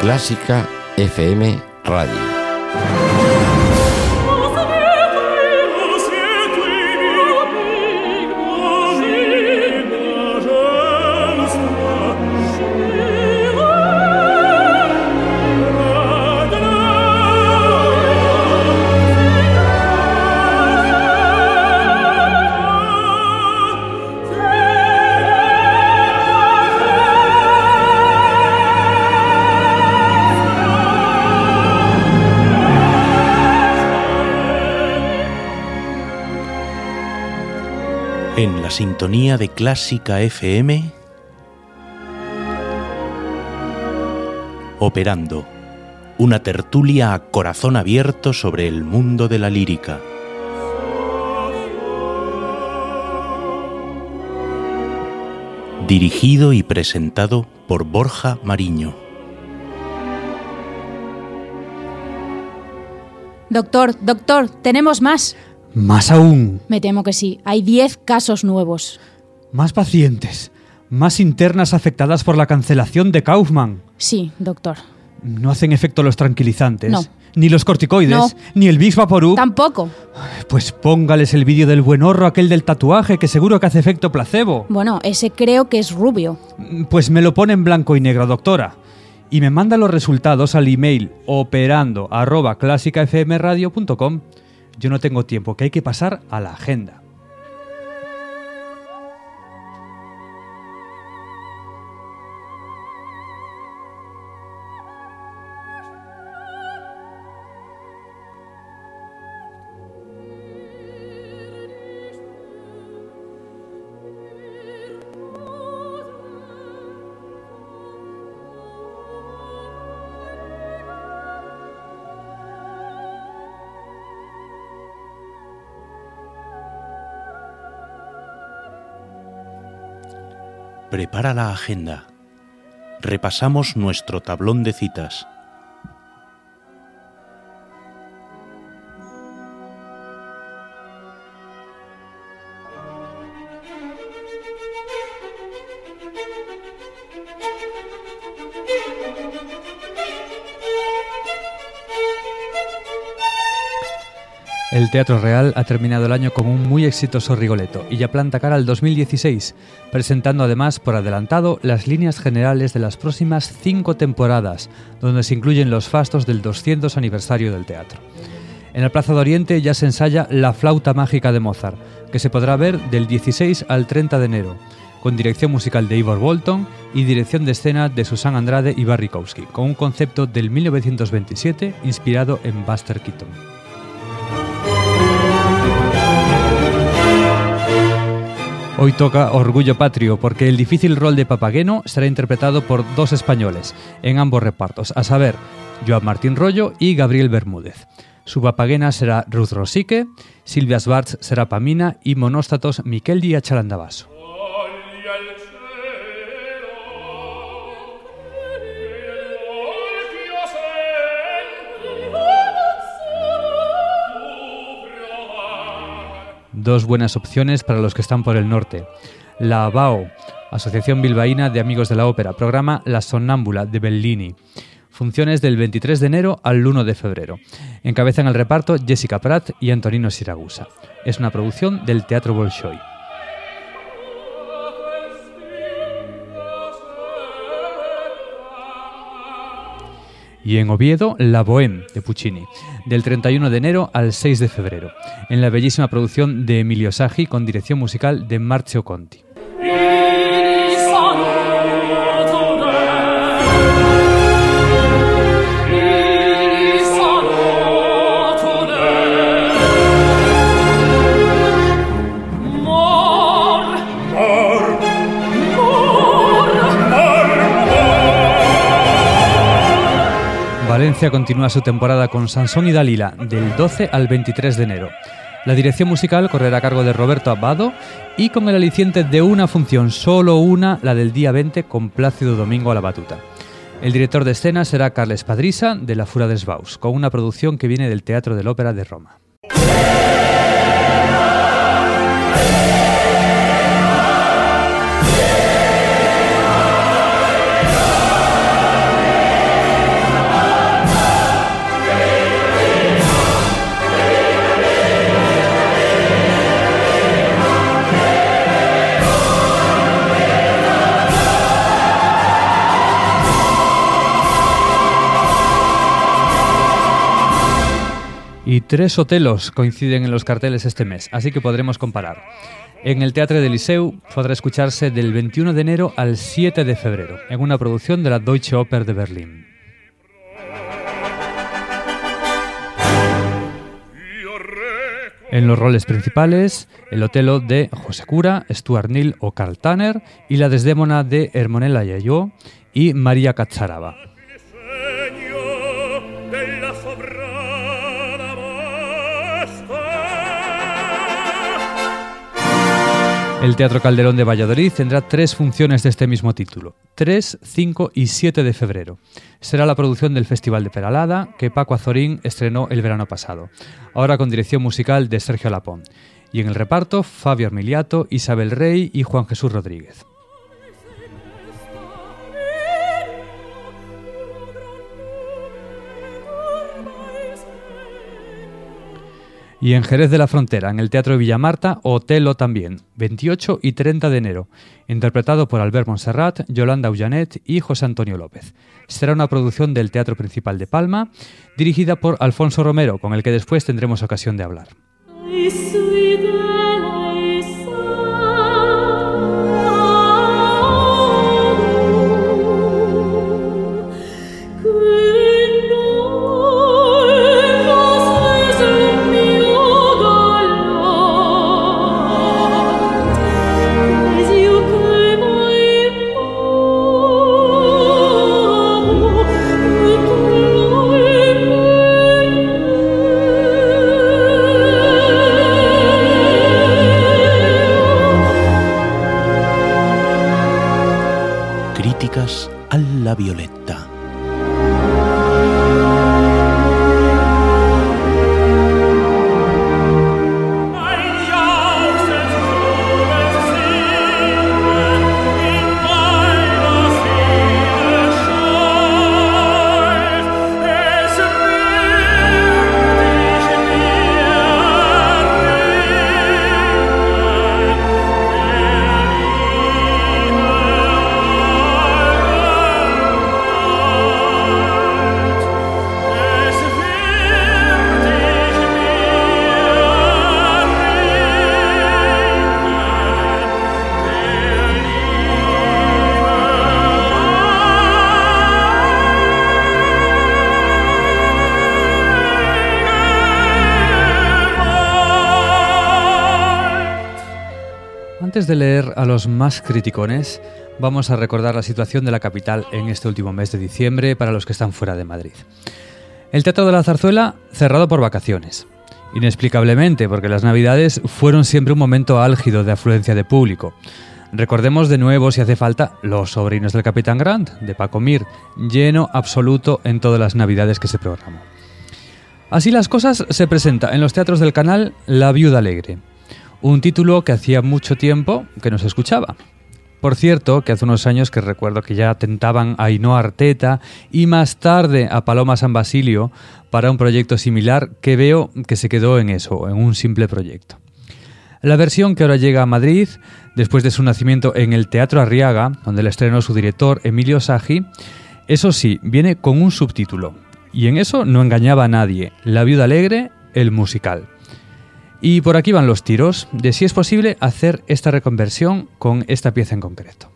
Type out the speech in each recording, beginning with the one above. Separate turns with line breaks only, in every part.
Clásica FM Radio.
Sintonía de Clásica FM, operando una tertulia a corazón abierto sobre el mundo de la lírica. Dirigido y presentado por Borja Mariño.
Doctor, doctor, tenemos más.
Más aún.
Me temo que sí. Hay 10 casos nuevos.
Más pacientes. Más internas afectadas por la cancelación de Kaufman.
Sí, doctor.
No hacen efecto los tranquilizantes.
No.
Ni los corticoides.
No.
Ni el Big Vaporub.
Tampoco.
Pues póngales el vídeo del buen horro aquel del tatuaje que seguro que hace efecto placebo.
Bueno, ese creo que es rubio.
Pues me lo pone en blanco y negro, doctora. Y me manda los resultados al email operando arroba clásicafmradio.com. Yo no tengo tiempo, que hay que pasar a la agenda.
Prepara la agenda. Repasamos nuestro tablón de citas.
El Teatro Real ha terminado el año con un muy exitoso Rigoletto y ya planta cara al 2016, presentando además por adelantado las líneas generales de las próximas cinco temporadas, donde se incluyen los fastos del 200 aniversario del teatro. En el Plaza de Oriente ya se ensaya La flauta mágica de Mozart, que se podrá ver del 16 al 30 de enero, con dirección musical de Ivor Bolton y dirección de escena de Susan Andrade y Barry Kowski, con un concepto del 1927 inspirado en Buster Keaton. Hoy toca Orgullo Patrio, porque el difícil rol de Papageno será interpretado por dos españoles, en ambos repartos, a saber, Joan Martín Rollo y Gabriel Bermúdez. Su papagena será Ruth Rosique, Silvia Svarts será Pamina y monóstatos Miquel Díaz Charandabaso. Dos buenas opciones para los que están por el norte. La ABAO, Asociación Bilbaína de Amigos de la Ópera, programa La Sonnámbula de Bellini. Funciones del 23 de enero al 1 de febrero. Encabezan el reparto Jessica Pratt y Antonino Siragusa. Es una producción del Teatro Bolshoi. Y en Oviedo La Bohème de Puccini, del 31 de enero al 6 de febrero, en la bellísima producción de Emilio Saggi con dirección musical de Marcio Conti. Continúa su temporada con Sansón y Dalila del 12 al 23 de enero. La dirección musical correrá a cargo de Roberto Abado y con el aliciente de una función, solo una, la del día 20 con Plácido Domingo a la batuta. El director de escena será Carles Padrisa de La Fura des Baus, con una producción que viene del Teatro de la Ópera de Roma. Y tres hotelos coinciden en los carteles este mes, así que podremos comparar. En el Teatro del Liceu podrá escucharse del 21 de enero al 7 de febrero, en una producción de la Deutsche Oper de Berlín. En los roles principales, el Otelo de José Cura, Stuart Neal o Carl Tanner y la Desdémona de Hermonella Yayó y María Cacharaba. El Teatro Calderón de Valladolid tendrá tres funciones de este mismo título, 3, 5 y 7 de febrero. Será la producción del Festival de Peralada, que Paco Azorín estrenó el verano pasado, ahora con dirección musical de Sergio Lapón. Y en el reparto, Fabio Armiliato, Isabel Rey y Juan Jesús Rodríguez. Y en Jerez de la Frontera, en el Teatro de Villamarta, Otelo también, 28 y 30 de enero, interpretado por Albert Monserrat, Yolanda Ullanet y José Antonio López. Será una producción del Teatro Principal de Palma, dirigida por Alfonso Romero, con el que después tendremos ocasión de hablar. Antes de leer a los más criticones, vamos a recordar la situación de la capital en este último mes de diciembre para los que están fuera de Madrid. El Teatro de la Zarzuela cerrado por vacaciones. Inexplicablemente, porque las Navidades fueron siempre un momento álgido de afluencia de público. Recordemos de nuevo, si hace falta, Los Sobrinos del Capitán Grant, de Paco Mir, lleno absoluto en todas las Navidades que se programó. Así las cosas, se presenta en los teatros del canal La Viuda Alegre, un título que hacía mucho tiempo que no se escuchaba. Por cierto, que hace unos años que recuerdo que ya tentaban a Ainhoa Arteta y más tarde a Paloma San Basilio para un proyecto similar que veo que se quedó en eso, en un simple proyecto. La versión que ahora llega a Madrid, después de su nacimiento en el Teatro Arriaga, donde la estrenó su director Emilio Sagi, eso sí, viene con un subtítulo. Y en eso no engañaba a nadie, La Viuda Alegre, el musical. Y por aquí van los tiros de si es posible hacer esta reconversión con esta pieza en concreto.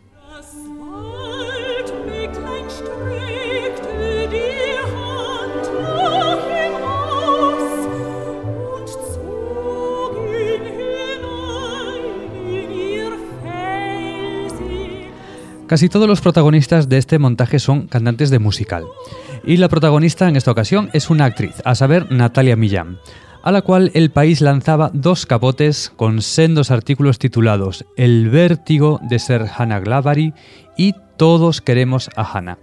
Casi todos los protagonistas de este montaje son cantantes de musical. Y la protagonista en esta ocasión es una actriz, a saber, Natalia Millán a la cual el país lanzaba dos capotes con sendos artículos titulados El vértigo de ser Hannah Glavary y Todos queremos a Hannah.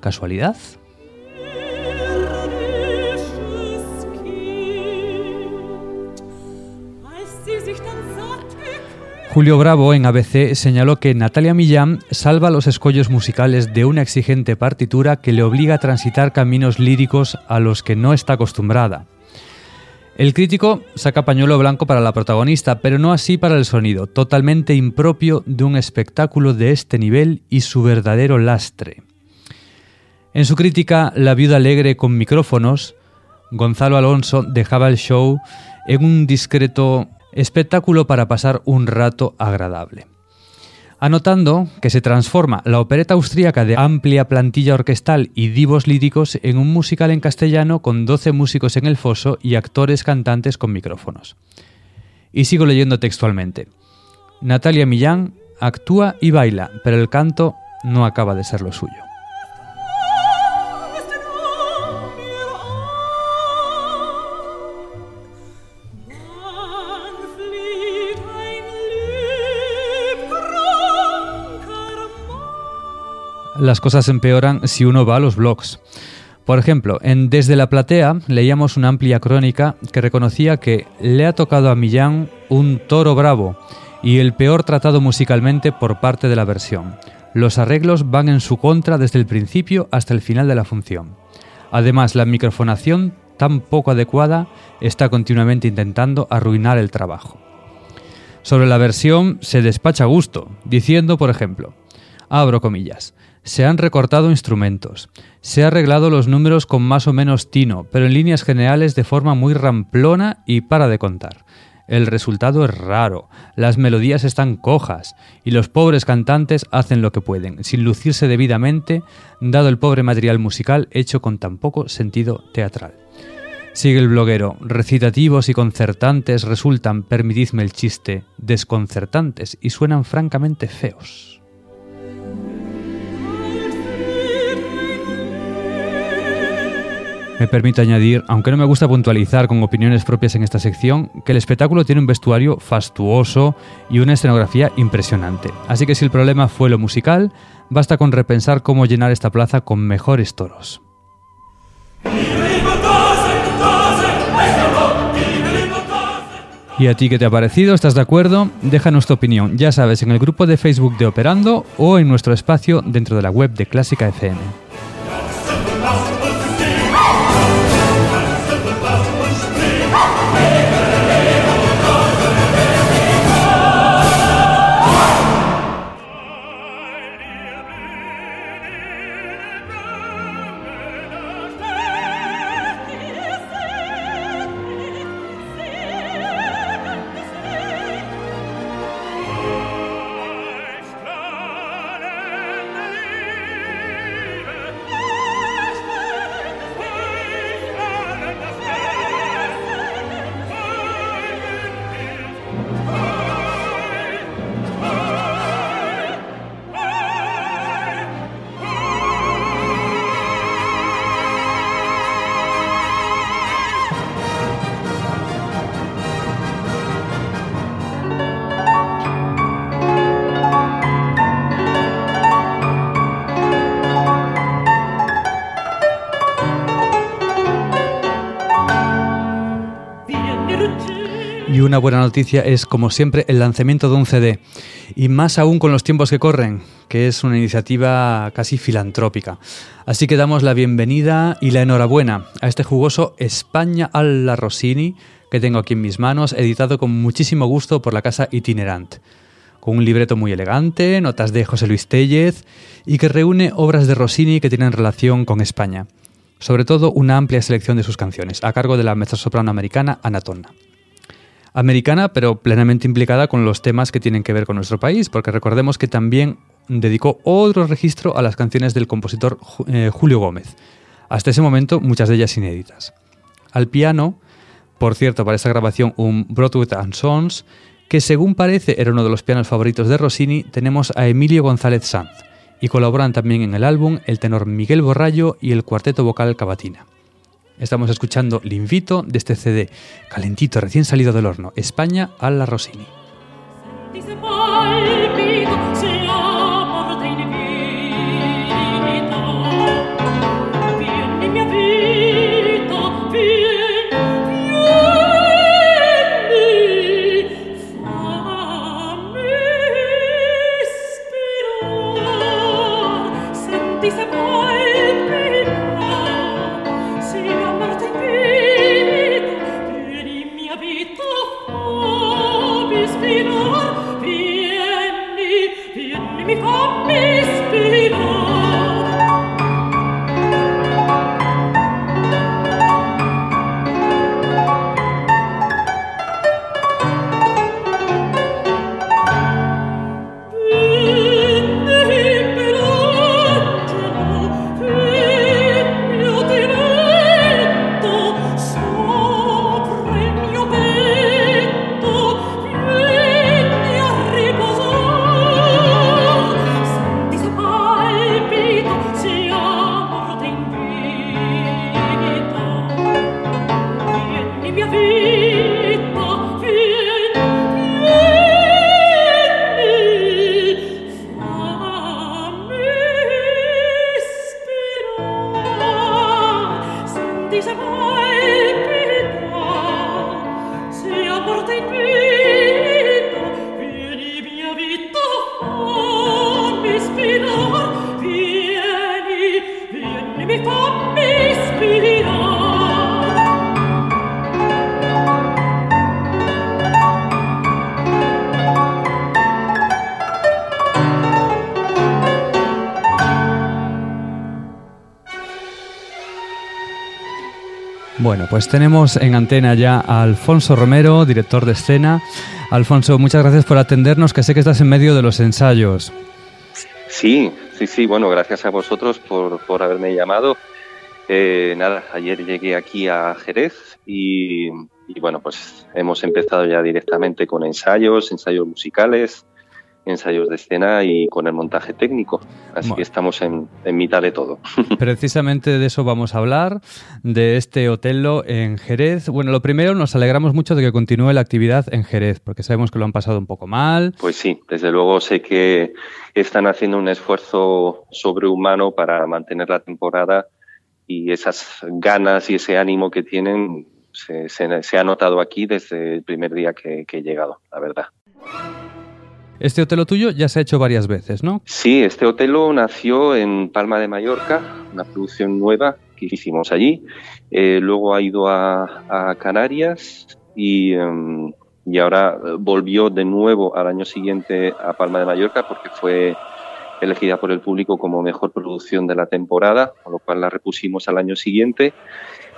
¿Casualidad? Julio Bravo en ABC señaló que Natalia Millán salva los escollos musicales de una exigente partitura que le obliga a transitar caminos líricos a los que no está acostumbrada. El crítico saca pañuelo blanco para la protagonista, pero no así para el sonido, totalmente impropio de un espectáculo de este nivel y su verdadero lastre. En su crítica La viuda alegre con micrófonos, Gonzalo Alonso dejaba el show en un discreto espectáculo para pasar un rato agradable. Anotando que se transforma la opereta austríaca de amplia plantilla orquestal y divos líricos en un musical en castellano con 12 músicos en el foso y actores cantantes con micrófonos. Y sigo leyendo textualmente. Natalia Millán actúa y baila, pero el canto no acaba de ser lo suyo. Las cosas empeoran si uno va a los blogs. Por ejemplo, en Desde la Platea leíamos una amplia crónica que reconocía que le ha tocado a Millán un toro bravo y el peor tratado musicalmente por parte de la versión. Los arreglos van en su contra desde el principio hasta el final de la función. Además, la microfonación tan poco adecuada está continuamente intentando arruinar el trabajo. Sobre la versión se despacha a gusto, diciendo, por ejemplo, abro comillas, se han recortado instrumentos, se han arreglado los números con más o menos tino, pero en líneas generales de forma muy ramplona y para de contar. El resultado es raro, las melodías están cojas y los pobres cantantes hacen lo que pueden, sin lucirse debidamente, dado el pobre material musical hecho con tan poco sentido teatral. Sigue el bloguero, recitativos y concertantes resultan, permitidme el chiste, desconcertantes y suenan francamente feos. Me permito añadir, aunque no me gusta puntualizar con opiniones propias en esta sección, que el espectáculo tiene un vestuario fastuoso y una escenografía impresionante. Así que si el problema fue lo musical, basta con repensar cómo llenar esta plaza con mejores toros. ¿Y a ti qué te ha parecido? ¿Estás de acuerdo? Déjanos tu opinión, ya sabes, en el grupo de Facebook de Operando o en nuestro espacio dentro de la web de Clásica FM. Una buena noticia es, como siempre, el lanzamiento de un CD. Y más aún con los tiempos que corren, que es una iniciativa casi filantrópica. Así que damos la bienvenida y la enhorabuena a este jugoso España alla Rossini que tengo aquí en mis manos, editado con muchísimo gusto por la casa Itinerant. Con un libreto muy elegante, notas de José Luis Tellez y que reúne obras de Rossini que tienen relación con España. Sobre todo una amplia selección de sus canciones, a cargo de la mezzosoprano americana Anatonna americana, pero plenamente implicada con los temas que tienen que ver con nuestro país, porque recordemos que también dedicó otro registro a las canciones del compositor eh, Julio Gómez. Hasta ese momento, muchas de ellas inéditas. Al piano, por cierto, para esta grabación, un Broadway and Sons, que según parece era uno de los pianos favoritos de Rossini, tenemos a Emilio González Sanz, y colaboran también en el álbum el tenor Miguel Borrallo y el cuarteto vocal Cavatina. Estamos escuchando L'invito de este CD, calentito, recién salido del horno, España a la Rossini. peace. Bueno, pues tenemos en antena ya a Alfonso Romero, director de escena. Alfonso, muchas gracias por atendernos, que sé que estás en medio de los ensayos.
Sí, sí, sí, bueno, gracias a vosotros por, por haberme llamado. Eh, nada, ayer llegué aquí a Jerez y, y, bueno, pues hemos empezado ya directamente con ensayos, ensayos musicales, ensayos de escena y con el montaje técnico. Así que estamos en, mitad de todo.
Precisamente de eso vamos a hablar, de este Otelo en Jerez. Bueno, lo primero, nos alegramos mucho de que continúe la actividad en Jerez, porque sabemos que lo han pasado un poco mal.
Pues sí, desde luego sé que están haciendo un esfuerzo sobrehumano para mantener la temporada y esas ganas y ese ánimo que tienen se, ha notado aquí desde el primer día que he llegado, la verdad.
Este Otelo tuyo ya se ha hecho varias veces, ¿no?
Sí, este Otelo nació en Palma de Mallorca, una producción nueva que hicimos allí. Eh, luego ha ido a, Canarias y, em, y, ahora volvió de nuevo al año siguiente a Palma de Mallorca porque fue elegida por el público como mejor producción de la temporada, con lo cual la repusimos al año siguiente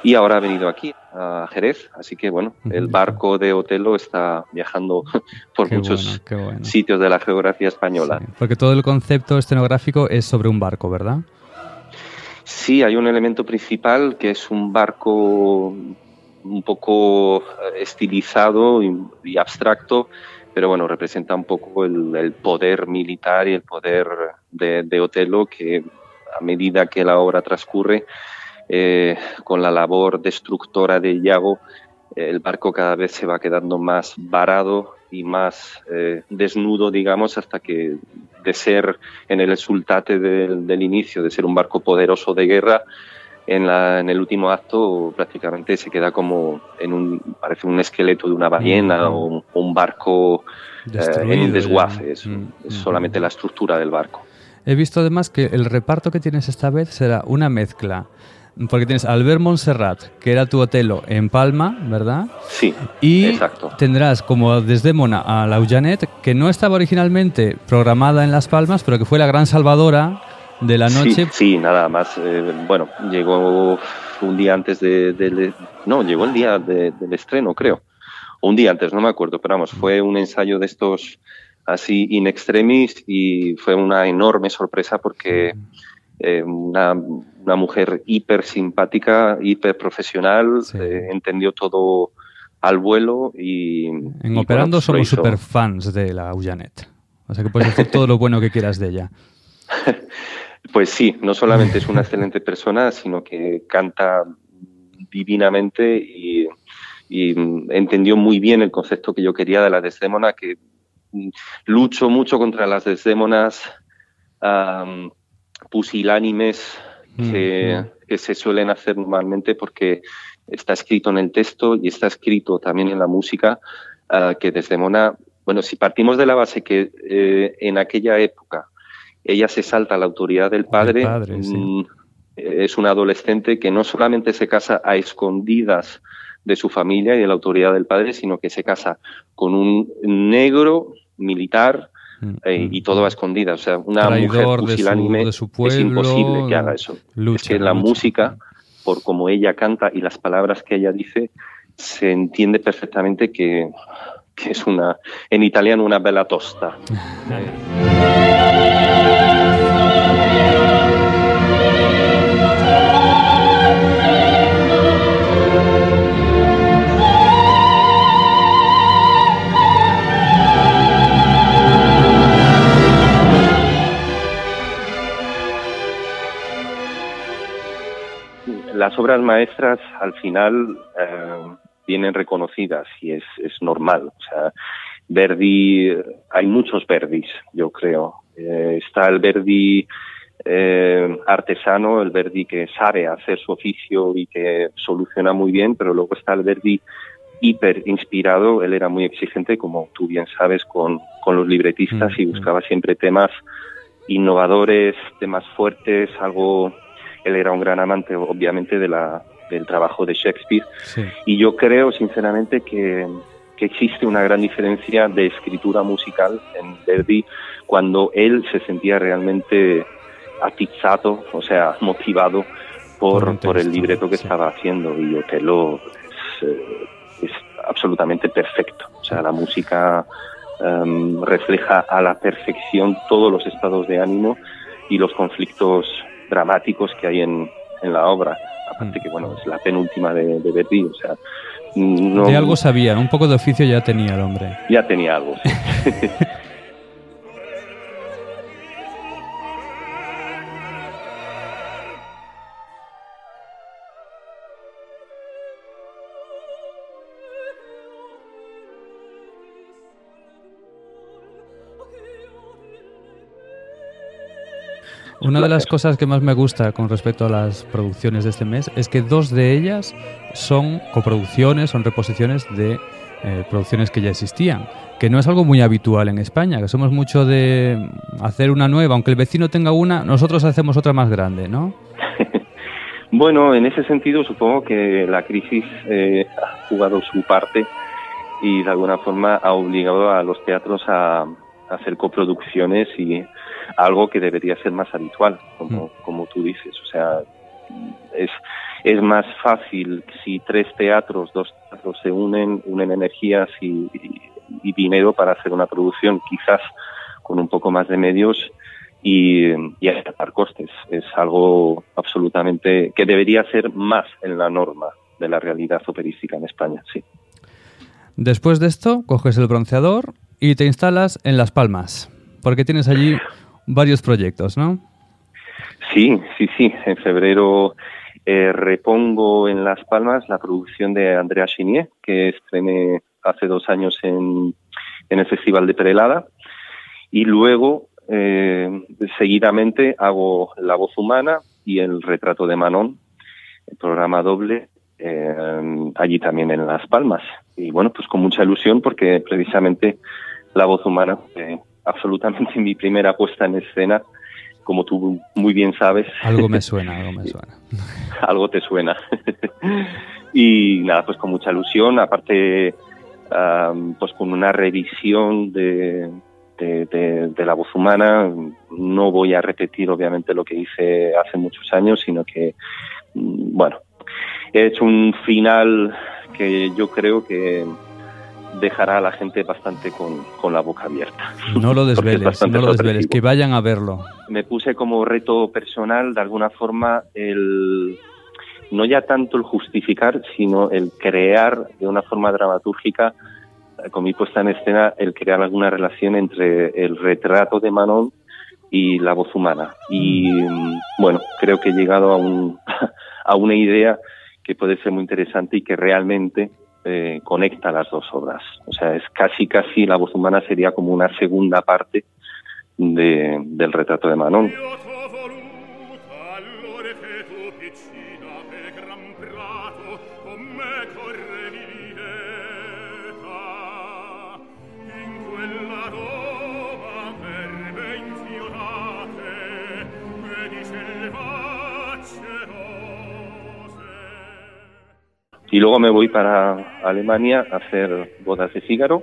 y ahora ha venido aquí, a Jerez. Así que bueno, el barco de Otelo está viajando por muchos sitios de la geografía española.
porque todo el concepto escenográfico es sobre un barco, ¿verdad?
Sí, hay un elemento principal que es un barco un poco estilizado y, abstracto, pero bueno, representa un poco el, poder militar y el poder de, de Otelo que a medida que la obra transcurre, eh, con la labor destructora de Iago, el barco cada vez se va quedando más varado y más eh, desnudo, digamos, hasta que de ser en el resultate del, inicio, de ser un barco poderoso de guerra, en, la, en, el último acto prácticamente se queda como en un, parece un esqueleto de una ballena o, un, barco eh, en desguace, es, mm, es mm. solamente la estructura del barco.
He visto además que el reparto que tienes esta vez será una mezcla porque tienes Albert Montserrat, que era tu Otelo en Palma, ¿verdad?
Sí,
y
exacto.
tendrás como Desdémona a la Janet, que no estaba originalmente programada en Las Palmas, pero que fue la gran salvadora de la noche.
Sí, nada más. Eh, bueno, llegó un día antes de, No, llegó el día del estreno, creo. Un día antes, no me acuerdo, pero vamos, fue un ensayo de estos así in extremis y fue una enorme sorpresa porque eh, una, una, mujer hiper simpática, hiper profesional, eh, entendió todo al vuelo y...
En Operando somos super fans de la Ullanet. O sea que puedes decir todo lo bueno que quieras de ella.
pues sí, no solamente es una excelente persona, sino que canta divinamente y, entendió muy bien el concepto que yo quería de la Desdémona, que lucho mucho contra las Desdémonas pusilánimes mm, que, mm. que, se suelen hacer normalmente porque está escrito en el texto y está escrito también en la música uh, que Desdemona, bueno, si partimos de la base que eh, en aquella época ella se salta a la autoridad del padre, mm, es una adolescente que no solamente se casa a escondidas de su familia y de la autoridad del padre, sino que se casa con un negro militar eh, mm. y todo a escondidas. O sea, una mujer pusilánime es imposible que haga eso. es que la música, por como ella canta y las palabras que ella dice, se entiende perfectamente que, que es una, en italiano, una bella tosta. las obras maestras al final eh, vienen reconocidas y es, es, normal. O sea, Verdi, hay muchos Verdis, yo creo. Eh, está el Verdi eh, artesano, el Verdi que sabe hacer su oficio y que soluciona muy bien, pero luego está el Verdi hiper inspirado, él era muy exigente, como tú bien sabes, con, con los libretistas y buscaba siempre temas innovadores, temas fuertes, algo... Él era un gran amante, obviamente, de la, del trabajo de Shakespeare.
Sí.
Y yo creo, sinceramente, que, que existe una gran diferencia de escritura musical en Verdi cuando él se sentía realmente atizado, o sea, motivado
Por
por, por el libreto que
sí.
estaba haciendo. Y Otelo es, es absolutamente perfecto. O sea, la música em, refleja a la perfección todos los estados de ánimo y los conflictos dramáticos que hay en, en la obra. Aparte que, bueno, es la penúltima de, de Verdi, o sea, no,
De algo sabía, un poco de oficio ya tenía el hombre.
ya tenía algo. sí.
Una de las cosas que más me gusta con respecto a las producciones de este mes es que dos de ellas son coproducciones, son reposiciones de eh, producciones que ya existían, que no es algo muy habitual en España, que somos mucho de hacer una nueva, aunque el vecino tenga una, nosotros hacemos otra más grande, ¿no?
Bueno, en ese sentido supongo que la crisis eh, ha jugado su parte y de alguna forma ha obligado a los teatros a, a hacer coproducciones y algo que debería ser más habitual, como,
Mm.
como tú dices. O sea, es, es más fácil si tres teatros, dos teatros se unen, unen energías y, y- y dinero para hacer una producción, quizás con un poco más de medios y, y aceptar costes. Es algo absolutamente que debería ser más en la norma de la realidad operística en España, sí.
Después de esto, coges el bronceador y te instalas en Las Palmas, porque tienes allí varios proyectos, ¿no?
Sí, sí, sí. En febrero eh, repongo en Las Palmas la producción de Andrea Chenier, que estrené hace dos años en, en el Festival de Perelada. Y luego, eh, seguidamente, hago La Voz Humana y El Retrato de Manon, el programa doble, eh, allí también en Las Palmas. Y bueno, pues con mucha ilusión porque precisamente La Voz Humana absolutamente mi primera puesta en escena como tú muy bien sabes,
Algo me suena, algo me suena.
algo te suena. y nada, pues con mucha ilusión, aparte, am, pues con una revisión de, de, de- de la voz humana. No voy a repetir, obviamente, lo que hice hace muchos años, sino que, mm, bueno, he hecho un final que yo creo que dejará a la gente bastante con, con la boca abierta.
No lo desveles, no lo desveles, que vayan a verlo.
me puse como reto personal, de alguna forma, el no ya tanto el justificar, sino el crear de una forma dramatúrgica, eh, con mi puesta en escena, el crear alguna relación entre el retrato de Manon y la voz humana. Y mm, bueno, creo que he llegado a, un, a una idea que puede ser muy interesante y que realmente eh, conecta las dos obras. O sea, es casi, casi la voz humana sería como una segunda parte de- del retrato de Manon. Y luego me voy para Alemania a hacer bodas de Fígaro.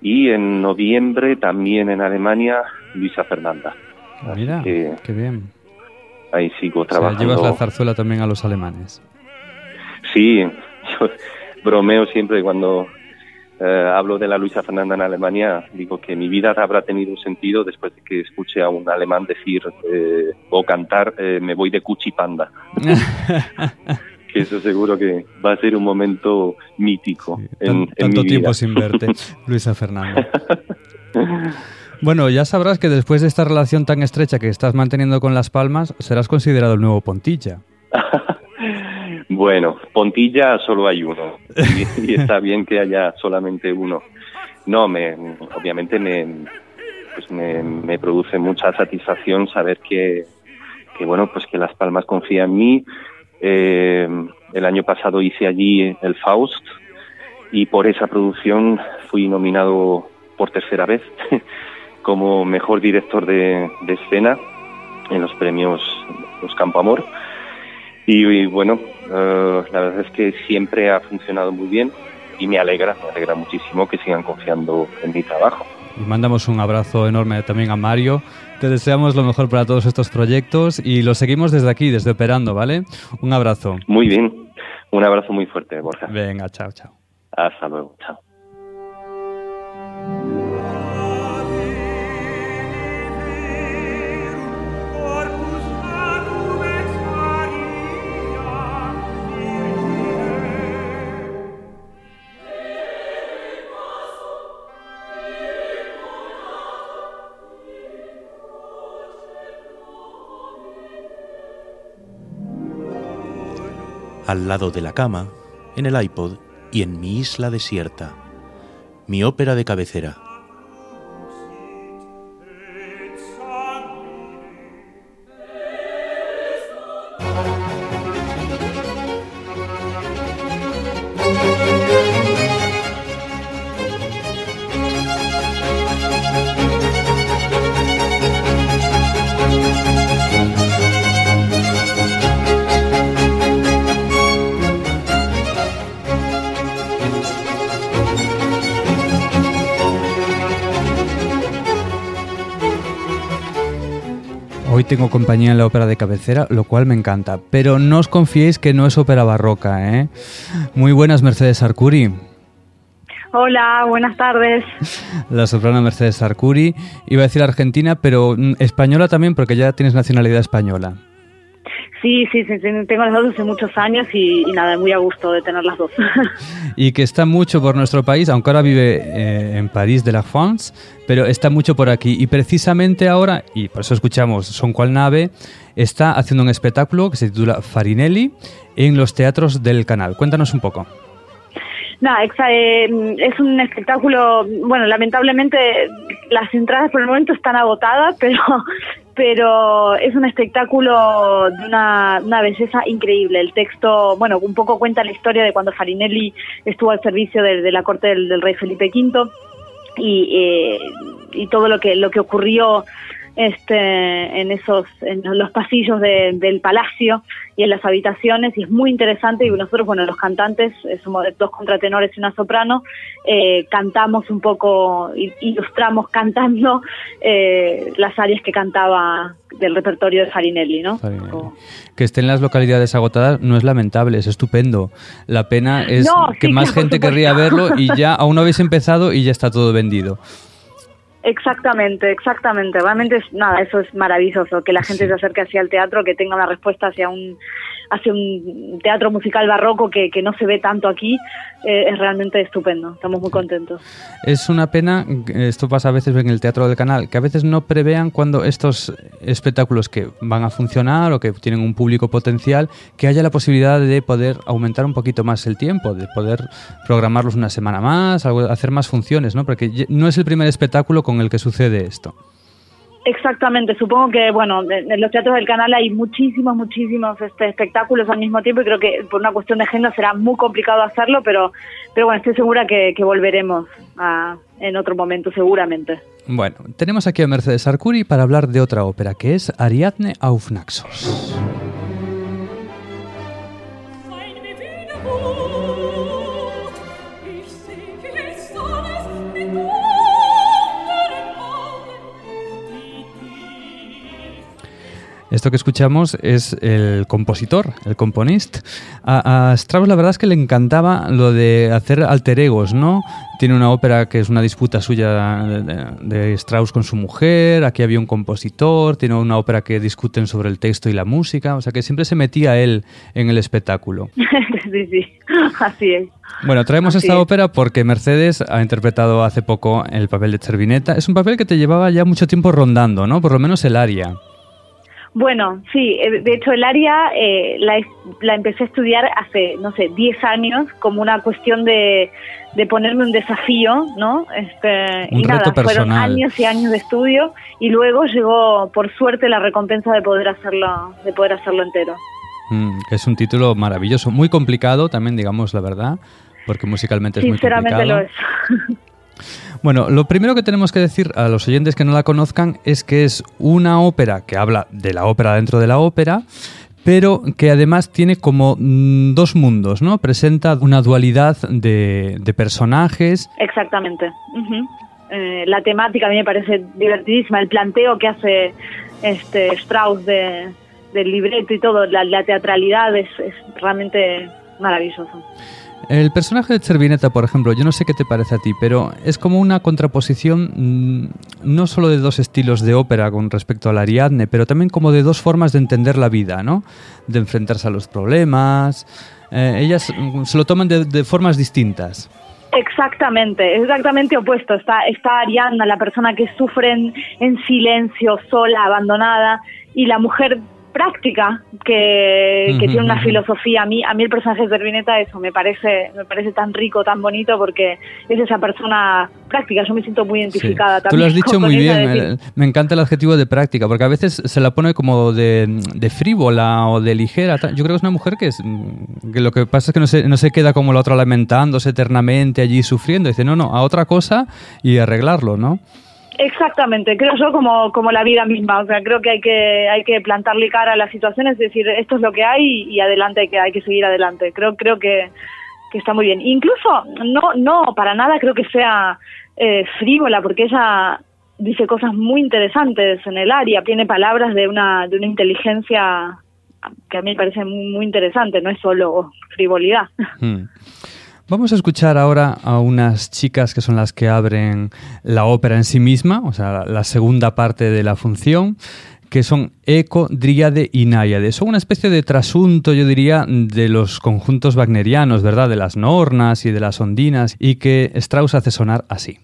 Y en noviembre también en Alemania, Luisa Fernanda. Así
Mira,
que
qué bien.
ahí sigo
O sea,
trabajando.
llevas la zarzuela también a los alemanes.
Sí, yo bromeo siempre cuando eh, hablo de la Luisa Fernanda en Alemania. Digo que mi vida habrá tenido un sentido después de que escuche a un alemán decir eh, o cantar eh, me voy de Cuchipanda. que eso seguro que va a ser un momento mítico en,
Tan-
en
tanto
mi
tiempo
vida.
sin verte, Luisa Fernanda. Bueno, ya sabrás que después de esta relación tan estrecha que estás manteniendo con Las Palmas, serás considerado el nuevo Pontilla.
Bueno, Pontilla solo hay uno y, y está bien que haya solamente uno. No, me, obviamente me, pues me, me produce mucha satisfacción saber que, que, bueno, pues que Las Palmas confía en mí. Eh, el año pasado hice allí el Faust y por esa producción fui nominado por tercera vez como mejor director de, de escena en los premios Los Campo Amor. Y, bueno, eh, la verdad es que siempre ha funcionado muy bien y me alegra, me alegra muchísimo que sigan confiando en mi trabajo.
Y mandamos un abrazo enorme también a Mario. Te deseamos lo mejor para todos estos proyectos y lo seguimos desde aquí, desde Operando, ¿vale? Un abrazo.
Muy bien, un abrazo muy fuerte, Borja.
Venga, chao, chao.
Hasta luego, chao.
Al lado de la cama, en el iPod y en mi isla desierta. Mi ópera de cabecera.
Tengo compañía en la ópera de cabecera, lo cual me encanta. Pero no os confiéis que no es ópera barroca, ¿eh? Muy buenas, Mercedes Arcuri.
Hola, buenas tardes.
La soprano Mercedes Arcuri. Iba a decir argentina, pero mm, española también, porque ya tienes nacionalidad española.
Sí, sí, sí, tengo las dos hace muchos años y, y nada, muy a gusto de tener las dos.
Y que está mucho por nuestro país, aunque ahora vive eh, en París de la France, pero está mucho por aquí. Y precisamente ahora, y por eso escuchamos Son cual nave, está haciendo un espectáculo que se titula Farinelli en los teatros del canal. Cuéntanos un poco.
Exa- eh, es un espectáculo, bueno, lamentablemente las entradas por el momento están agotadas, pero pero es un espectáculo de una, una belleza increíble. El texto, bueno, un poco cuenta la historia de cuando Farinelli estuvo al servicio de, de la corte del, del rey Felipe V y, eh, y todo lo que lo que ocurrió este en esos en los pasillos de- del palacio y en las habitaciones y es muy interesante y nosotros bueno los cantantes eh, somos dos contratenores y una soprano eh, cantamos un poco ilustramos cantando eh, las áreas que cantaba del repertorio de Farinelli no
Farinelli. Que estén las localidades agotadas no es lamentable, es estupendo. La pena es
No,
que
sí,
más
claro,
gente querría verlo y ya aún no habéis empezado y ya está todo vendido.
Exactamente, exactamente. Realmente es nada, eso es maravilloso que la gente
Sí.
se acerque hacia el teatro, que tenga una respuesta hacia un hacia un teatro musical barroco que, que no se ve tanto aquí, eh, es realmente estupendo. Estamos muy contentos.
Es una pena, esto pasa a veces en el teatro del canal, que a veces no prevean cuando estos espectáculos que van a funcionar o que tienen un público potencial, que haya la posibilidad de poder aumentar un poquito más el tiempo, de poder programarlos una semana más, hacer más funciones, ¿no? Porque no es el primer espectáculo con el que sucede esto.
Exactamente, supongo que bueno, en los teatros del canal hay muchísimos, muchísimos este, espectáculos al mismo tiempo y creo que por una cuestión de agenda será muy complicado hacerlo, pero pero bueno, estoy segura que, que volveremos a- en otro momento seguramente.
Bueno, tenemos aquí a Mercedes Arcuri para hablar de otra ópera, que es Ariadne auf Esto que escuchamos es el compositor, el componist. A, a Strauss la verdad es que le encantaba lo de hacer alter egos, ¿no? Tiene una ópera que es una disputa suya de, de- Strauss con su mujer, aquí había un compositor, tiene una ópera que discuten sobre el texto y la música, o sea que siempre se metía él en el espectáculo.
sí, sí, así es.
Bueno, traemos
Así
esta
es.
ópera porque Mercedes ha interpretado hace poco el papel de Cervineta. Es un papel que te llevaba ya mucho tiempo rondando, ¿no? Por lo menos el aria.
Bueno, sí, eh, de hecho el área eh, la, la empecé a estudiar hace, no sé, 10 años como una cuestión de, de ponerme un desafío, ¿no? Este,
Un
y nada,
reto
fueron
personal.
años y años de estudio y luego llegó, por suerte, la recompensa de poder hacerlo, de poder hacerlo entero.
Mm, es un título maravilloso, muy complicado también, digamos la verdad, porque musicalmente es muy
Sinceramente
complicado.
lo es.
Bueno, lo primero que tenemos que decir a los oyentes que no la conozcan es que es una ópera que habla de la ópera dentro de la ópera, pero que además tiene como mm, dos mundos, ¿no? Presenta una dualidad de, de personajes.
Exactamente. Eh, la temática a mí me parece divertidísima, el planteo que hace este Strauss de, del libreto y todo, la, la teatralidad es, es realmente maravilloso.
El personaje de Cervineta, por ejemplo, yo no sé qué te parece a ti, pero es como una contraposición mm, no solo de dos estilos de ópera con respecto a la Ariadne, pero también como de dos formas de entender la vida, ¿no? De enfrentarse a los problemas. Eh, ellas mm, se lo toman de, formas distintas.
Exactamente, exactamente opuesto. Está, está Ariadna, la persona que sufre en silencio, sola, abandonada, y la mujer práctica que, tiene una filosofía. A mí, a mí el personaje de Servineta eso me parece, me parece tan rico, tan bonito porque es esa persona práctica. Yo me siento muy identificada
Sí. Tú
también.
lo has dicho muy bien,
de
me encanta el adjetivo de práctica, porque a veces se la pone como de, de frívola o de ligera. Yo creo que es una mujer que, es, mm, que lo que pasa es que no se, no se queda como la otra lamentándose eternamente allí sufriendo. Dice, no, no, a otra cosa y arreglarlo, ¿no?
Exactamente, creo yo como, como la vida misma, o sea, creo que hay que hay que plantarle cara a las situaciones, es decir, esto es lo que hay y adelante hay que hay que seguir adelante. Creo creo que, que está muy bien. Incluso no no para nada creo que sea eh, frívola porque ella dice cosas muy interesantes en el área, tiene palabras de una de una inteligencia que a mí me parece muy, muy interesante, no es solo frivolidad.
Mm. Vamos a escuchar ahora a unas chicas que son las que abren la ópera en sí misma, o sea, la segunda parte de la función, que son Eco, Dríade y Náyade. Son una especie de trasunto, yo diría, de los conjuntos wagnerianos, ¿verdad? De las nornas y de las ondinas, y que Strauss hace sonar así.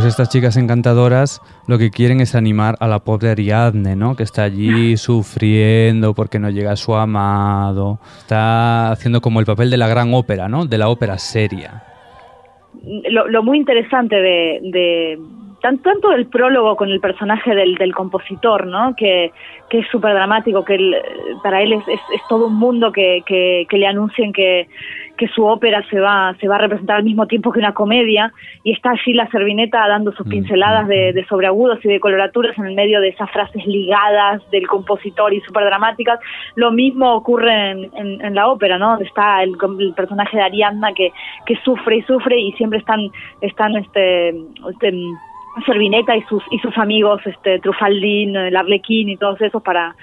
Pues estas chicas encantadoras lo que quieren es animar a la pobre Ariadne, ¿no? Que está allí sufriendo porque no llega su amado. Está haciendo como el papel de la gran ópera, ¿no? De la ópera seria.
lo, lo muy interesante de, de tan- tanto el prólogo con el personaje del, del compositor, ¿no? Que, que es súper dramático, que él, para él es, es, es todo un mundo que, que, que le anuncien que, que su ópera se va, se va a representar al mismo tiempo que una comedia, y está allí la servineta dando sus
Mm,
pinceladas de, de sobreagudos y de coloraturas en el medio de esas frases ligadas del compositor y súper dramáticas. Lo mismo ocurre en, en, en la ópera, ¿no? Donde está el, el personaje de Ariadna que, que sufre y sufre y siempre están, están este, este Servineta y sus, y sus amigos, este, Trufaldín, el Arlequín y todos esos para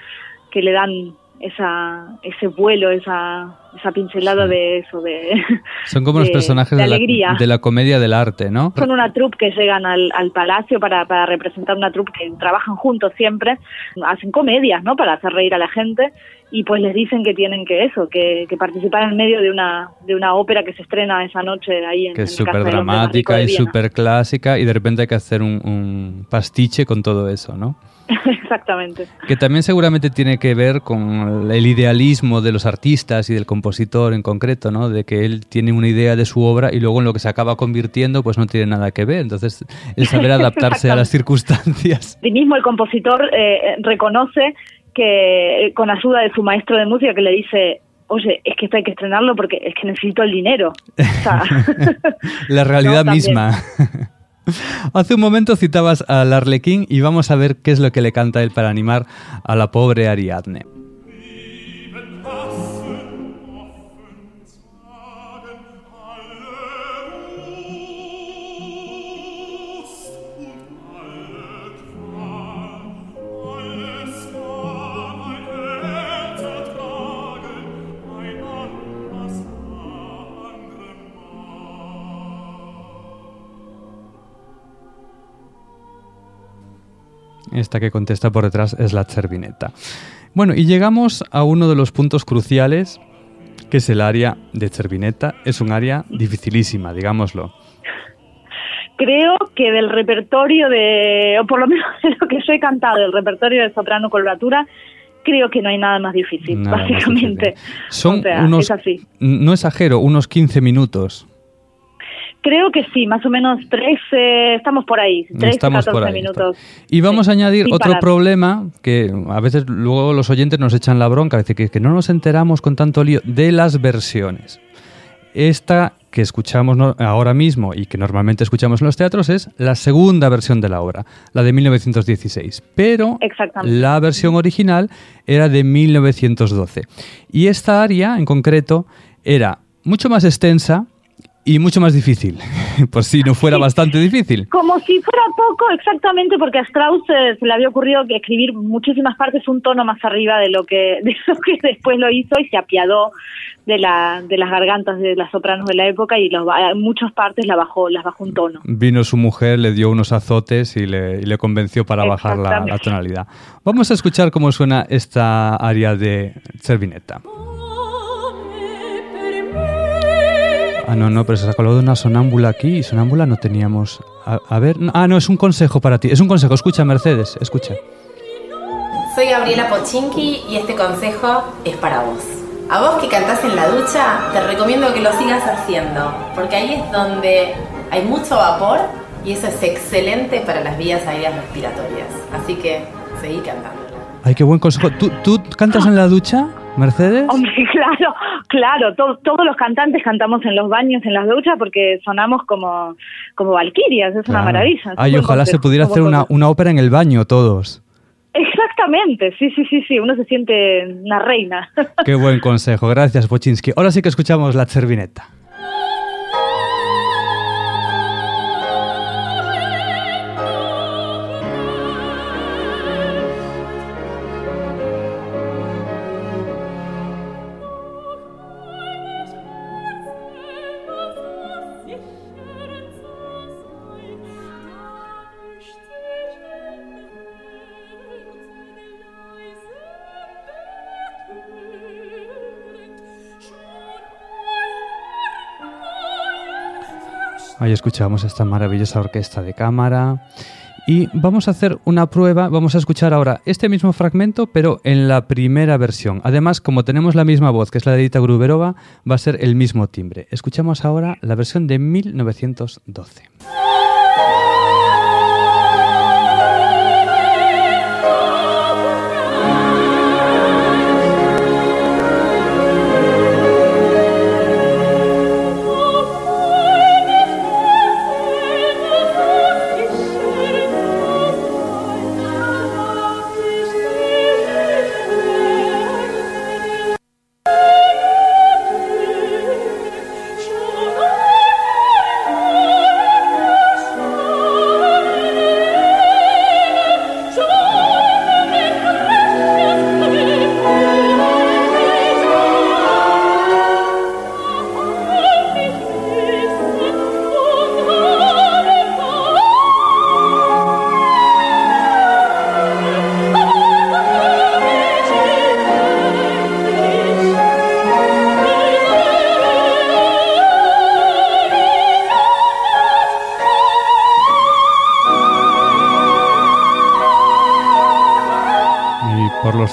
que le dan esa, ese vuelo, esa, esa pincelada de eso, de,
Son como los
de-
personajes
de
de, la,
alegría.
de la comedia del arte, ¿no?
Son una troupe que llegan al, al palacio para, para representar una troupe que trabajan juntos siempre, hacen comedias, ¿no? Para hacer reír a la gente y pues les dicen que tienen que eso, que, que participar en medio de una de una ópera que se estrena esa noche ahí en
Que es súper dramática y súper clásica y de repente hay que hacer un, un pastiche con todo eso, ¿no?
Exactamente.
Que también seguramente tiene que ver con el idealismo de los artistas y del compositor en concreto, ¿no? De que él tiene una idea de su obra y luego en lo que se acaba convirtiendo pues no tiene nada que ver. Entonces, el saber adaptarse a las circunstancias.
Y mismo el compositor eh, reconoce que eh, con ayuda de su maestro de música que le dice, oye, es que esto hay que estrenarlo porque es que necesito el dinero. O sea,
La realidad
No,
misma. Hace un momento citabas al Arlequín y vamos a ver qué es lo que le canta él para animar a la pobre Ariadne. Esta que contesta por detrás es la Cervineta. Bueno, y llegamos a uno de los puntos cruciales, que es el área de Cervineta. Es un área dificilísima, digámoslo.
Creo que del repertorio de, o por lo menos de lo que yo he cantado, del repertorio de soprano coloratura, creo que no hay nada más difícil,
Nada más
básicamente.
difícil. Son
O sea,
unos,
es así.
no exagero, unos 15 minutos.
Creo que sí, más o menos 13, estamos por ahí, 13,
Estamos
14
por ahí.
minutos.
Y vamos
Sí,
a añadir otro
parar.
problema que a veces luego los oyentes nos echan la bronca, decir que, que no nos enteramos con tanto lío de las versiones. Esta que escuchamos ahora mismo y que normalmente escuchamos en los teatros es la segunda versión de la obra, la de 1916. Pero la versión original era de 1912. Y esta área en concreto era mucho más extensa y mucho más difícil, por si no fuera bastante difícil.
Como si fuera poco, exactamente, porque a Strauss eh, se le había ocurrido que escribir muchísimas partes un tono más arriba de lo que, de lo que después lo hizo y se apiadó de, la, de las gargantas de las sopranos de la época y los, en muchas partes la bajó, las bajó un tono.
Vino su mujer, le dio unos azotes y le, y le convenció para bajar la, la tonalidad. Vamos a escuchar cómo suena esta área de Cervineta. Ah, no, no, pero se ha colado una sonámbula aquí y sonámbula no teníamos. A, a ver, no- ah, no, es un consejo para ti. Es un consejo, escucha, Mercedes, escucha.
Soy Gabriela Pochinki y este consejo es para vos. A vos que cantás en la ducha, te recomiendo que lo sigas haciendo, porque ahí es donde hay mucho vapor y eso es excelente para las vías aéreas respiratorias. Así que seguí cantando.
Ay, qué buen consejo. ¿Tú, tú cantas en la ducha, Mercedes?
Hombre, claro, claro, to- todos los cantantes cantamos en los baños, en las duchas, porque sonamos como, como valquirias, es una maravilla.
Ay, ojalá se pudiera hacer una, una ópera en el baño todos.
Exactamente, sí, sí, sí, sí, uno se siente una reina.
Qué buen consejo. Gracias, Pochinski. Ahora sí que escuchamos la Cervineta. Ahí escuchamos esta maravillosa orquesta de cámara. Y vamos a hacer una prueba, vamos a escuchar ahora este mismo fragmento, pero en la primera versión. Además, como tenemos la misma voz, que es la de Edita Gruberova, va a ser el mismo timbre. Escuchamos ahora la versión de 1912.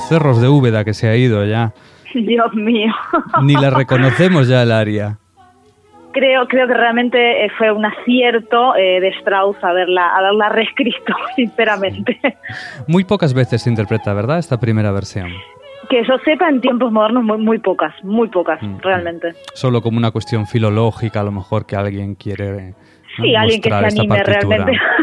Cerros de Úbeda que se ha ido ya.
Dios mío.
Ni la reconocemos ya el área.
Creo, creo que realmente eh, fue un acierto eh, de Strauss haberla, haberla reescrito, sinceramente.
Muy pocas veces se interpreta, ¿verdad? Esta primera versión.
Que yo sepa, en tiempos modernos, muy, muy pocas, muy pocas,
Mm.
realmente.
Solo como una cuestión filológica, a lo mejor que alguien quiere. ¿no?
Sí, alguien que se anime realmente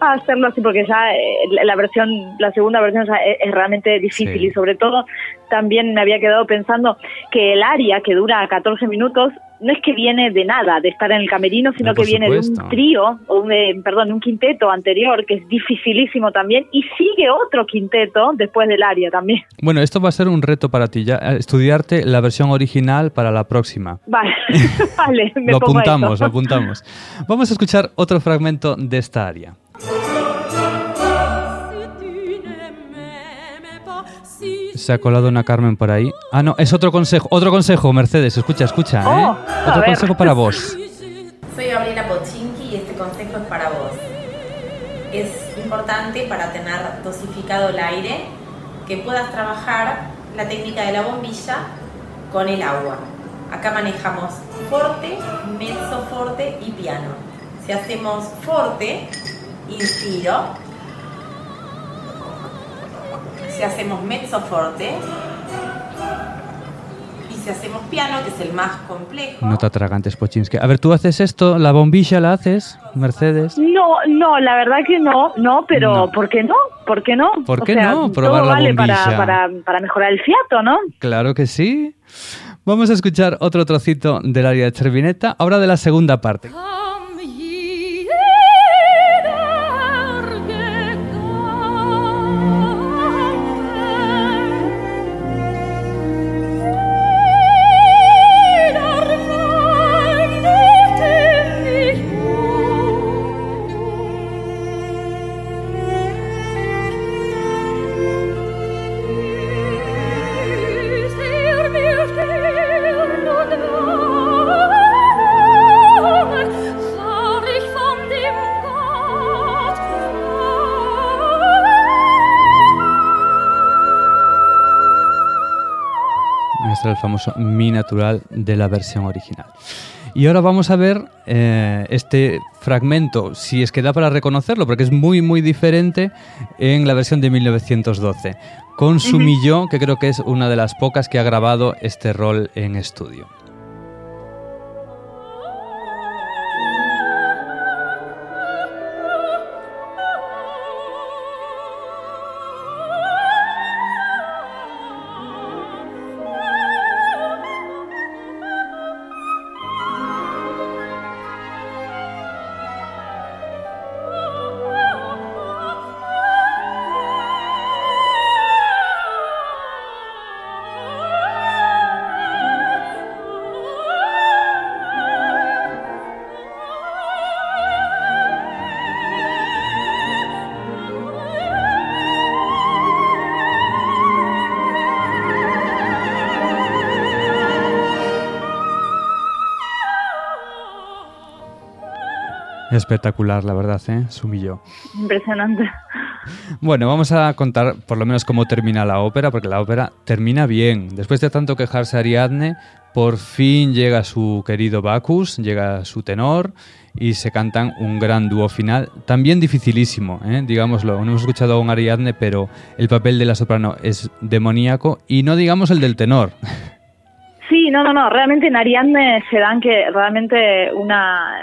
a hacerlo así, porque ya eh, la- versión, la segunda versión ya es, realmente difícil
Sí.
y sobre todo también me había quedado pensando que el aria que dura 14 minutos no es que viene de nada, de estar en el camerino, sino
No,
que viene de
supuesto.
un trío, o eh, perdón, un quinteto anterior que es dificilísimo también y sigue otro quinteto después del aria también.
Bueno, esto va a ser un reto para ti, ya eh, estudiarte la versión original para la próxima.
Vale, vale, me
lo
pongo
apuntamos,
eso.
lo apuntamos. Vamos a escuchar otro fragmento de esta área. Se ha colado una Carmen por ahí. Ah, no, es otro consejo, otro consejo, Mercedes, escucha, escucha, ¿eh?
oh,
Otro
ver.
consejo para vos.
Soy Gabriela Pochinki y este consejo es para vos. Es importante para tener dosificado el aire que puedas trabajar la técnica de la bombilla con el agua. Acá manejamos forte, mezzo forte y piano. Si hacemos forte, inspiro. Si hacemos mezzo forte y si hacemos piano, que es el más complejo.
No te atragantes, Pochinski. A ver, tú haces esto, la bombilla la haces, Mercedes.
No, no, la verdad que no, no, pero
No.
¿por qué no? ¿Por qué no?
¿Por
O
qué
sea,
no? Probar
todo
la
vale para,
bombilla.
para, para mejorar el fiato, ¿no?
Claro que sí. Vamos a escuchar otro trocito del área de Cervineta, ahora de la segunda parte. El famoso Mi natural de la versión original. Y ahora vamos a ver eh, este fragmento, si es que da para reconocerlo, porque es muy, muy diferente en la versión de 1912, con Sumilló, que creo que es una de las pocas que ha grabado este rol en estudio. Espectacular, la verdad, ¿eh? Sumilló.
Impresionante.
Bueno, vamos a contar por lo menos cómo termina la ópera, porque la ópera termina bien. Después de tanto quejarse Ariadne, por fin llega su querido Bacchus, llega su tenor y se cantan un gran dúo final, también dificilísimo, ¿eh? digámoslo. No hemos escuchado a un Ariadne, pero el papel de la soprano es demoníaco y no digamos el del tenor.
Sí, no, no, no. Realmente en Ariadne se dan que realmente una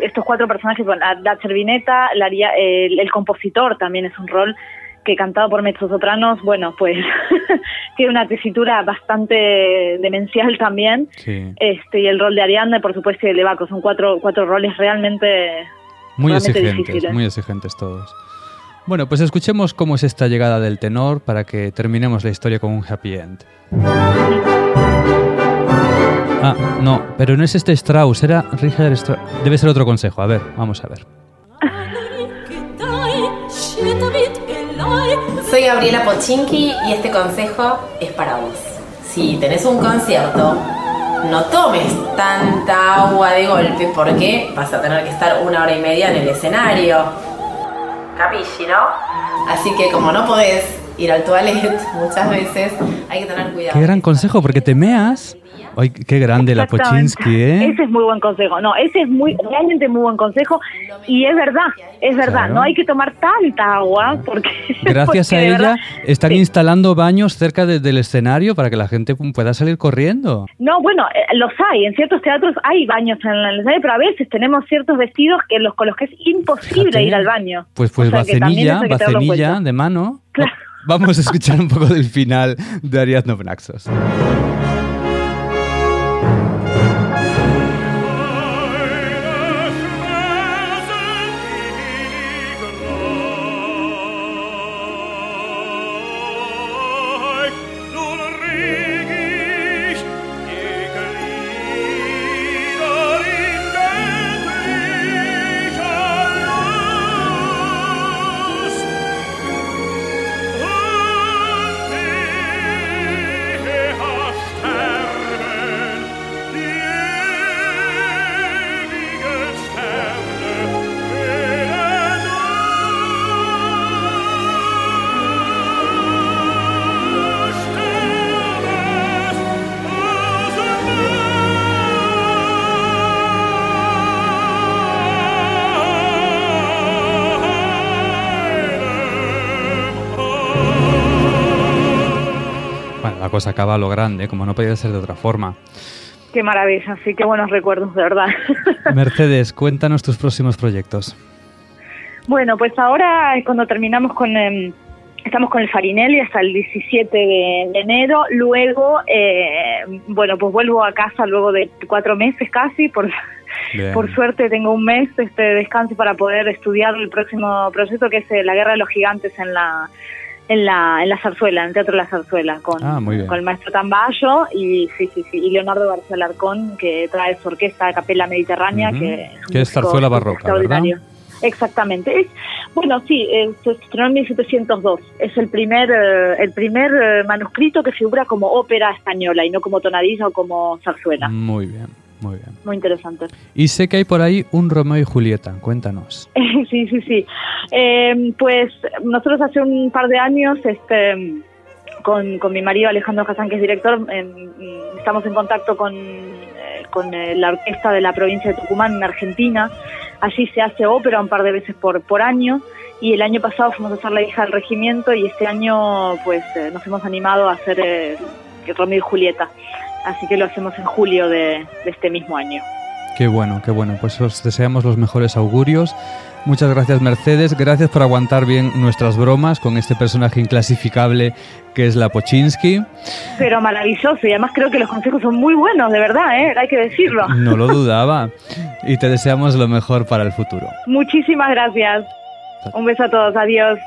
estos cuatro personajes, bueno, la, Cervineta, la el, el compositor también es un rol que cantado por mezzosopranos, bueno, pues tiene una tesitura bastante demencial también.
Sí.
Este y el rol de Ariadne, por supuesto, y el de Baco son cuatro cuatro roles realmente
Muy
realmente
exigentes,
difíciles.
muy exigentes todos. Bueno, pues escuchemos cómo es esta llegada del tenor para que terminemos la historia con un happy end. Ah, no, pero no es este Strauss, era Richard Strauss. Debe ser otro consejo. A ver, vamos a ver.
Soy Gabriela Pochinki y este consejo es para vos. Si tenés un concierto, no tomes tanta agua de golpe porque vas a tener que estar una hora y media en el escenario. Capisci, ¿no? Así que como no podés ir al toilet muchas veces, hay que tener cuidado.
Qué gran consejo, porque te meas. Ay, qué grande la. Pochinski, ¿eh?
Ese es muy buen consejo. No, ese es muy, realmente muy buen consejo. Y es verdad, es verdad.
Claro.
No hay que tomar tanta agua porque.
Gracias
porque
a ella
verdad-
están
Sí.
instalando baños cerca de- del escenario para que la gente pueda salir corriendo.
No, bueno, eh, los hay. En ciertos teatros hay baños en el escenario, pero a veces tenemos ciertos vestidos que los con los que es imposible
Fíjate.
ir al baño.
Pues, pues
O sea
vacenilla, vacenilla de mano.
Claro.
Vamos a escuchar un poco del final de Ariadno Naxos. Cosa acaba a lo grande, como no podía ser de otra forma.
Qué maravilla, sí, qué buenos recuerdos, de verdad.
Mercedes, cuéntanos tus próximos proyectos.
Bueno, pues ahora eh, cuando terminamos con... em, estamos con el Farinelli hasta el 17 de, enero. Luego, eh, bueno, pues vuelvo a casa luego de cuatro meses casi. Por,
Bien.
por suerte tengo un mes este de descanso para poder estudiar el próximo proyecto que es eh, La Guerra de los Gigantes en la en la, en la zarzuela, en el Teatro de la Zarzuela, con,
Ah,
con el maestro Tamballo y sí, sí, sí, y Leonardo García Larcón, que trae su orquesta Capella Mediterránea, que es, un
Que es
músico
zarzuela barroca.
Exactamente. Es, bueno, sí, eh, se estrenó en 1702. Es el primer, eh, el primer eh, manuscrito que figura como ópera española y no como tonadilla o como zarzuela.
Muy bien, muy bien.
Muy interesante.
Y sé que hay por ahí un Romeo y Julieta, cuéntanos.
sí, sí, sí. Eh, pues nosotros hace un par de años, este, con, con mi marido Alejandro Hassan, que es director, em, estamos en contacto con, eh, con eh, la orquesta de la provincia de Tucumán, en Argentina. Allí se hace ópera un par de veces por, por año. Y el año pasado fuimos a hacer La hija del regimiento y este año pues eh, nos hemos animado a hacer eh, Romeo y Julieta. Así que lo hacemos en julio de, de este mismo año.
Qué bueno, qué bueno. Pues os deseamos los mejores augurios. Muchas gracias Mercedes, gracias por aguantar bien nuestras bromas con este personaje inclasificable que es la Pochinsky.
Pero maravilloso y además creo que los consejos son muy buenos, de verdad, ¿eh? hay que decirlo.
No lo dudaba. Y te deseamos lo mejor para el futuro.
Muchísimas gracias. Un beso a todos, adiós.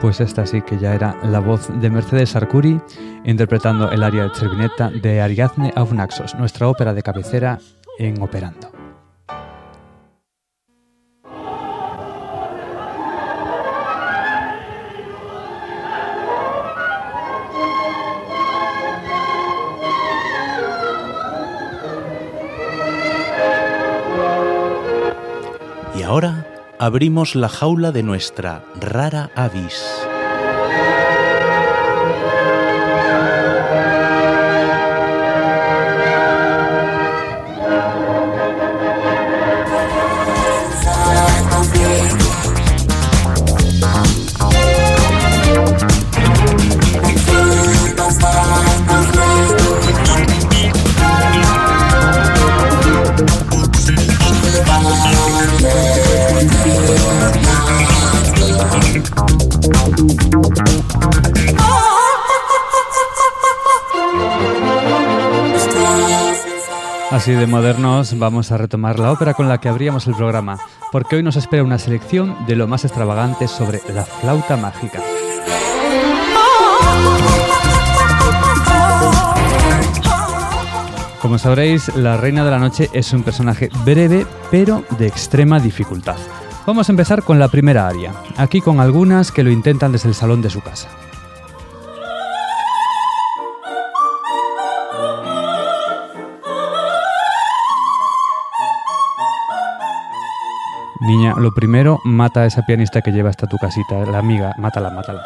Pues esta sí que ya era la voz de Mercedes Arcuri interpretando el aria de Cervinetta de Ariadne auf Naxos, nuestra ópera de cabecera en Operando.
Abrimos la jaula de nuestra rara avis.
Vamos a retomar la ópera con la que abríamos el programa, porque hoy nos espera una selección de lo más extravagante sobre la flauta mágica. Como sabréis, la Reina de la Noche es un personaje breve pero de extrema dificultad. Vamos a empezar con la primera aria, aquí con algunas que lo intentan desde el salón de su casa. Niña, lo primero, mata a esa pianista que lleva hasta tu casita, la amiga, mátala, mátala.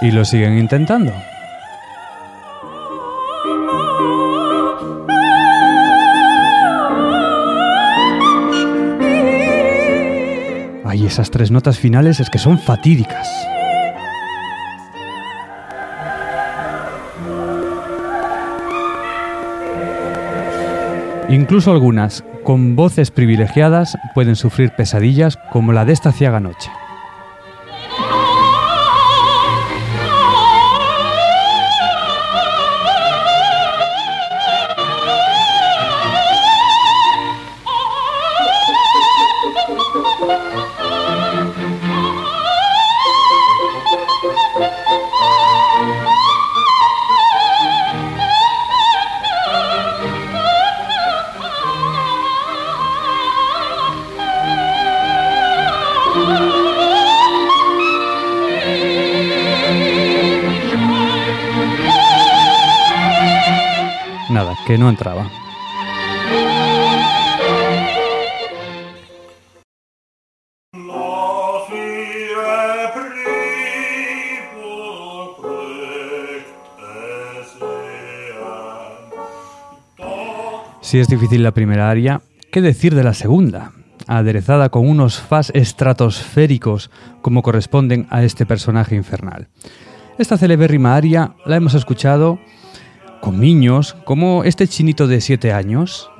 Y lo siguen intentando. Esas tres notas finales es que son fatídicas. Incluso algunas, con voces privilegiadas, pueden sufrir pesadillas como la de esta ciaga noche. Si es difícil la primera aria, ¿qué decir de la segunda? Aderezada con unos fas estratosféricos como corresponden a este personaje infernal. Esta celebérrima aria la hemos escuchado con niños como este chinito de 7 años.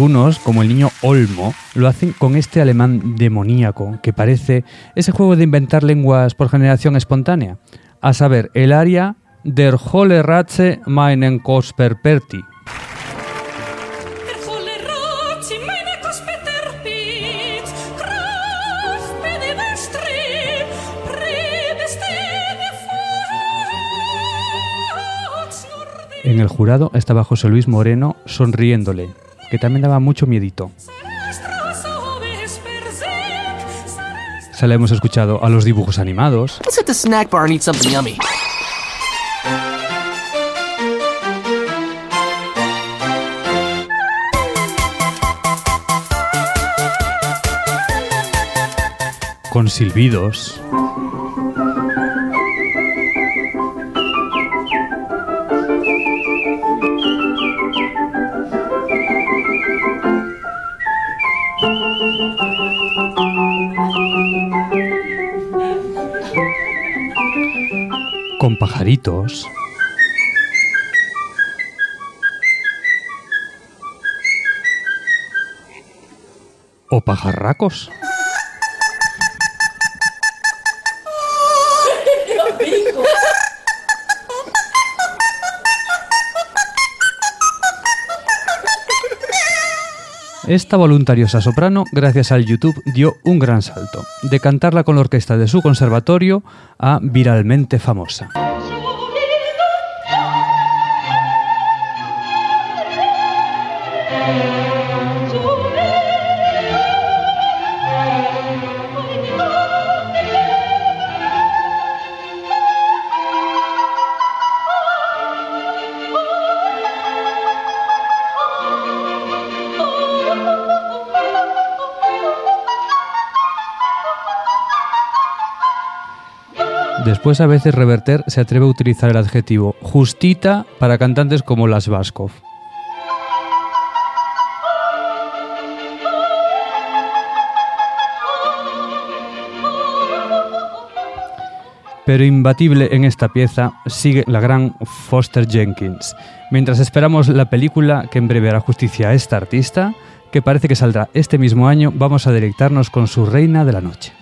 Algunos, como el niño Olmo, lo hacen con este alemán demoníaco que parece ese juego de inventar lenguas por generación espontánea, a saber, el aria Der Holle Ratze meinen Kosperperti. En el jurado estaba José Luis Moreno sonriéndole, que también daba mucho miedito. Se la hemos escuchado a los dibujos animados,
Let's hit the snack bar and eat something yummy.
con silbidos. O pajarracos. Esta voluntariosa soprano, gracias al YouTube, dio un gran salto, de cantarla con la orquesta de su conservatorio a viralmente famosa. Después a veces Reverter se atreve a utilizar el adjetivo justita para cantantes como las Vaskov. Pero imbatible en esta pieza sigue la gran Foster Jenkins. Mientras esperamos la película que en breve hará justicia a esta artista, que parece que saldrá este mismo año, vamos a deleitarnos con su Reina de la Noche.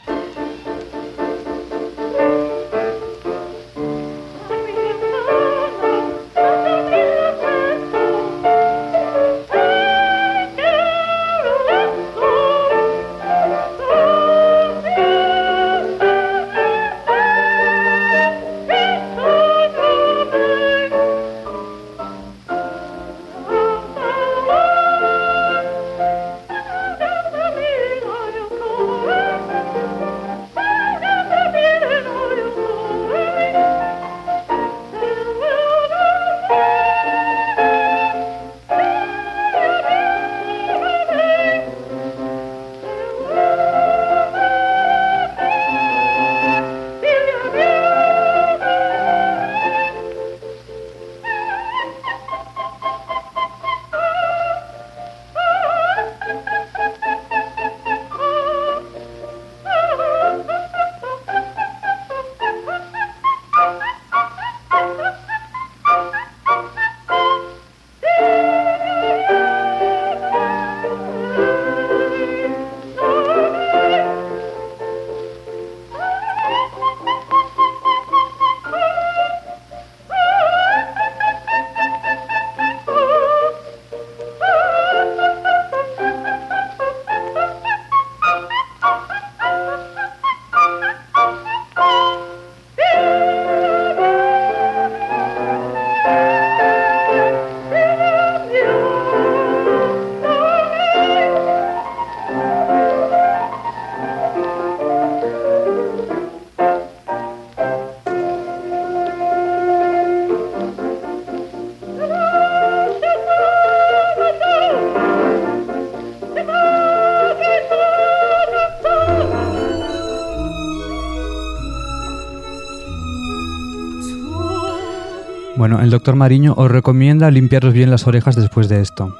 Bueno, el doctor Mariño os recomienda limpiaros bien las orejas después de esto.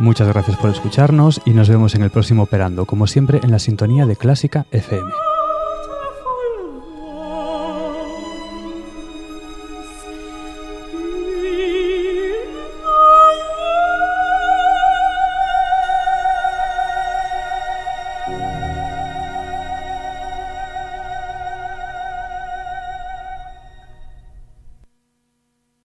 Muchas gracias por escucharnos y nos vemos en el próximo Operando, como siempre en la sintonía de Clásica FM.